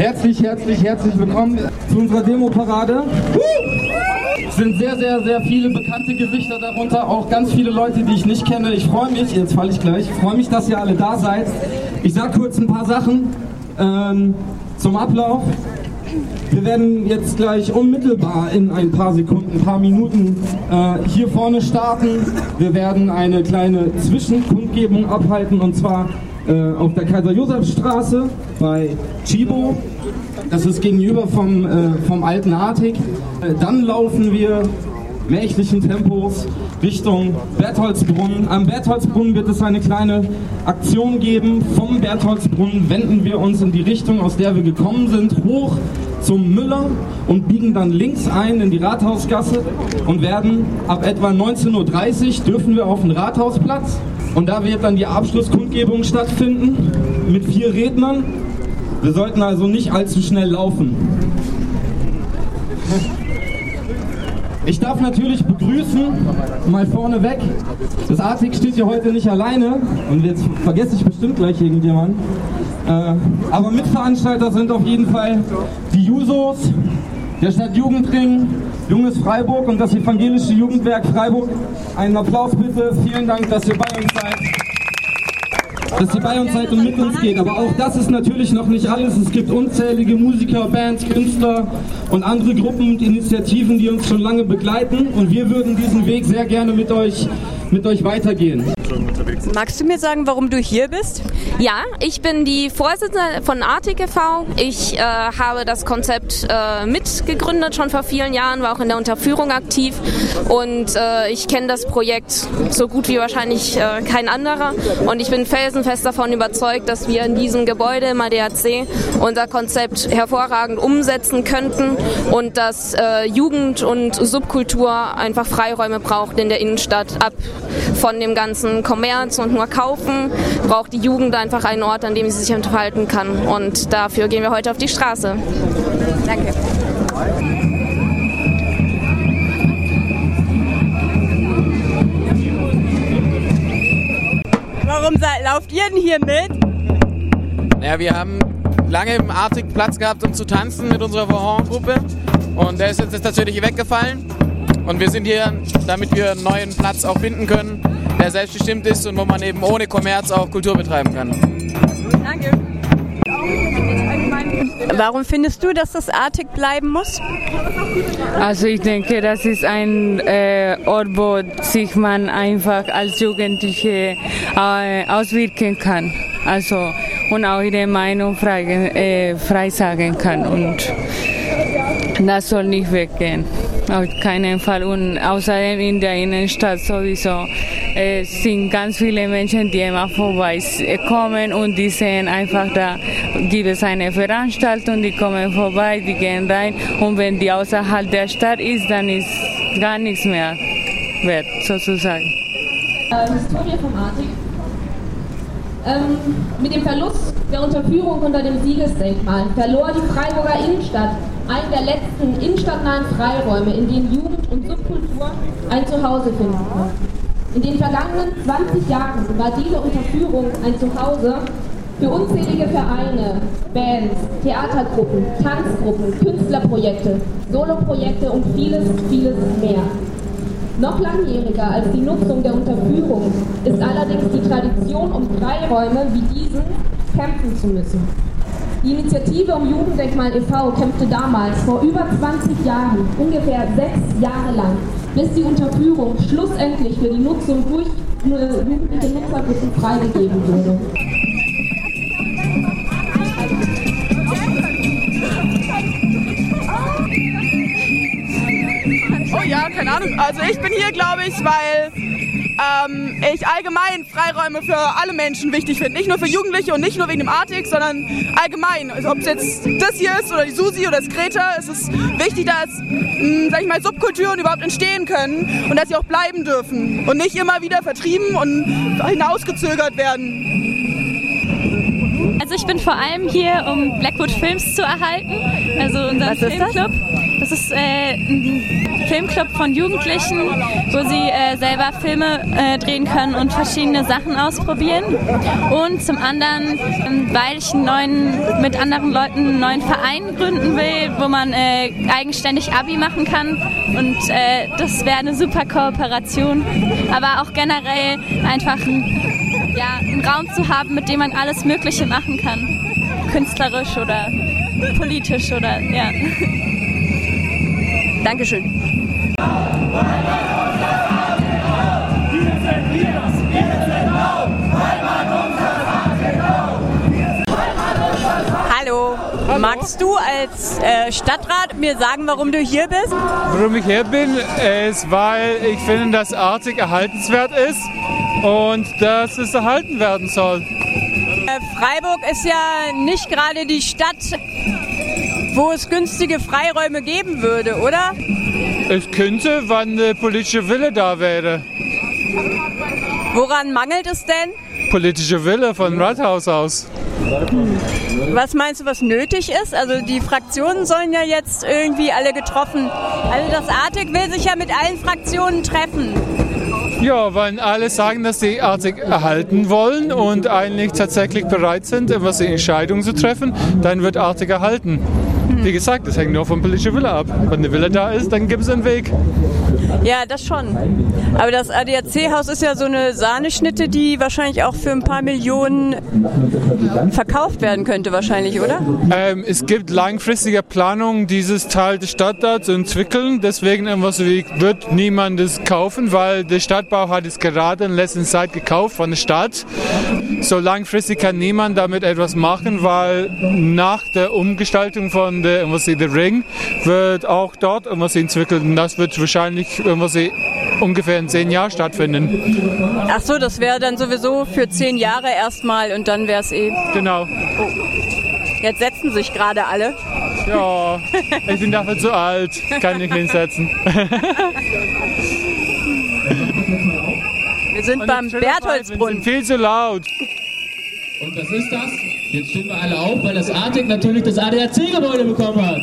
Herzlich, herzlich, herzlich willkommen zu unserer Demo-Parade. Es sind sehr, sehr, sehr viele bekannte Gesichter darunter, auch ganz viele Leute, die ich nicht kenne. Ich freue mich, jetzt falle ich gleich, ich freue mich, dass ihr alle da seid. Ich sage kurz ein paar Sachen ähm, zum Ablauf. Wir werden jetzt gleich unmittelbar in ein paar Sekunden, ein paar Minuten äh, hier vorne starten. Wir werden eine kleine Zwischenkundgebung abhalten und zwar äh, auf der Kaiser-Josef-Straße bei Chibo. Das ist gegenüber vom, äh, vom alten Artig. Äh, dann laufen wir mächtigen Tempos Richtung Bertholdsbrunnen. Am Bertholdsbrunnen wird es eine kleine Aktion geben. Vom Bertholdsbrunnen wenden wir uns in die Richtung, aus der wir gekommen sind, hoch zum Müller und biegen dann links ein in die Rathausgasse und werden ab etwa 19.30 Uhr dürfen wir auf den Rathausplatz und da wird dann die Abschlusskundgebung stattfinden mit vier Rednern. Wir sollten also nicht allzu schnell laufen. Ich darf natürlich begrüßen, mal vorneweg, das Artig steht hier heute nicht alleine und jetzt vergesse ich bestimmt gleich irgendjemanden. Äh, aber Mitveranstalter sind auf jeden Fall die Jusos, der Stadtjugendring, Junges Freiburg und das Evangelische Jugendwerk Freiburg. Einen Applaus bitte. Vielen Dank, dass ihr bei uns seid. Dass ihr bei uns seid und mit uns geht. Aber auch das ist natürlich noch nicht alles. Es gibt unzählige Musiker, Bands, Künstler und andere Gruppen und Initiativen, die uns schon lange begleiten. Und wir würden diesen Weg sehr gerne mit euch, mit euch weitergehen. Magst du mir sagen, warum du hier bist? Ja, ich bin die Vorsitzende von ATGV. Ich äh, habe das Konzept äh, mitgegründet schon vor vielen Jahren, war auch in der Unterführung aktiv und äh, ich kenne das Projekt so gut wie wahrscheinlich äh, kein anderer und ich bin felsenfest davon überzeugt, dass wir in diesem Gebäude im ADAC unser Konzept hervorragend umsetzen könnten und dass äh, Jugend und Subkultur einfach Freiräume braucht in der Innenstadt ab von dem ganzen Kommerz und nur kaufen, braucht die Jugend einfach einen Ort, an dem sie sich entfalten kann. Und dafür gehen wir heute auf die Straße. Danke. Warum lauft ihr denn hier mit? Ja, wir haben lange im Arctic Platz gehabt, um zu tanzen mit unserer Vorhorn-Gruppe. Und der ist jetzt natürlich weggefallen. Und wir sind hier, damit wir einen neuen Platz auch finden können, der selbstbestimmt ist und wo man eben ohne Kommerz auch Kultur betreiben kann. Danke. Warum findest du, dass das artig bleiben muss? Also ich denke, das ist ein äh, Ort, wo sich man einfach als Jugendliche äh, auswirken kann. Also und auch ihre Meinung frei, äh, frei sagen kann. Und das soll nicht weggehen. Auf keinen Fall. Und außerdem in der Innenstadt sowieso es sind ganz viele Menschen, die immer vorbeikommen und die sehen einfach, da gibt es eine Veranstaltung, die kommen vorbei, die gehen rein und wenn die außerhalb der Stadt ist, dann ist gar nichts mehr wert, sozusagen. Äh, Historie vom Artig. Ähm, mit dem Verlust der Unterführung unter dem Siegesdenkmal verlor die Freiburger Innenstadt einen der letzten innenstadtnahen Freiräume, in denen Jugend und Subkultur ein Zuhause finden konnten. In den vergangenen 20 Jahren war diese Unterführung ein Zuhause für unzählige Vereine, Bands, Theatergruppen, Tanzgruppen, Künstlerprojekte, Soloprojekte und vieles, vieles mehr. Noch langjähriger als die Nutzung der Unterführung ist allerdings die Tradition, um Freiräume wie diesen kämpfen zu müssen. Die Initiative um Jugenddenkmal e.V. kämpfte damals vor über 20 Jahren, ungefähr sechs Jahre lang, bis die Unterführung schlussendlich für die Nutzung durch jugendliche Nutzergruppen freigegeben wurde. Oh ja, keine Ahnung. Also ich bin hier, glaube ich, weil ähm, ich allgemein Freiräume für alle Menschen wichtig finde. Nicht nur für Jugendliche und nicht nur wegen dem Artig, sondern allgemein. Also ob es jetzt das hier ist oder die Susi oder das Greta, es ist wichtig, dass, mh, hm, sag ich mal, Subkulturen überhaupt entstehen können und dass sie auch bleiben dürfen und nicht immer wieder vertrieben und hinausgezögert werden. Also ich bin vor allem hier, um Blackwood Films zu erhalten, also unseren Was ist das? Das ist äh, ein Filmclub von Jugendlichen, wo sie äh, selber Filme äh, drehen können und verschiedene Sachen ausprobieren. Und zum anderen, weil ich neuen, mit anderen Leuten einen neuen Verein gründen will, wo man äh, eigenständig Abi machen kann. Und äh, das wäre eine super Kooperation. Aber auch generell einfach ein, ja, einen Raum zu haben, mit dem man alles Mögliche machen kann. Künstlerisch oder politisch oder ja. Dankeschön. Hallo. Magst du als äh, Stadtrat mir sagen, warum du hier bist? Warum ich hier bin, ist, weil ich finde, dass Artig erhaltenswert ist und dass es erhalten werden soll. Äh, Freiburg ist ja nicht gerade die Stadt, wo es günstige Freiräume geben würde, oder? Es könnte, wann der politische Wille da wäre. Woran mangelt es denn? Politische Wille von Rathaus aus. Was meinst du, was nötig ist? Also die Fraktionen sollen ja jetzt irgendwie alle getroffen. Also das Artig will sich ja mit allen Fraktionen treffen. Ja, wenn alle sagen, dass sie Artig erhalten wollen und eigentlich tatsächlich bereit sind, etwas die Entscheidung zu treffen, dann wird Artig erhalten. Wie gesagt, das hängt nur vom politischen Wille ab. Wenn der Wille da ist, dann gibt es einen Weg. Ja, das schon. Aber das ADAC-Haus ist ja so eine Sahneschnitte, die wahrscheinlich auch für ein paar Millionen verkauft werden könnte, wahrscheinlich, oder? Ähm, es gibt langfristige Planungen, dieses Teil der Stadt da zu entwickeln. Deswegen irgendwas wie, wird niemand es kaufen, weil der Stadtbau hat es gerade in letzter Zeit gekauft von der Stadt. So langfristig kann niemand damit etwas machen, weil nach der Umgestaltung von sie, der Ring wird auch dort irgendwas entwickelt und das wird wahrscheinlich irgendwas ungefähr in zehn Jahren stattfinden. Ach so, das wäre dann sowieso für zehn Jahre erstmal und dann wäre es eh. Genau. Jetzt setzen sich gerade alle. Ja, ich bin dafür zu alt, kann nicht hinsetzen. Wir sind beim Bertholdsbrunnen. Viel zu laut. Und was ist das? Jetzt stehen wir alle auf, weil das Artig natürlich das ADAC-Gebäude bekommen hat.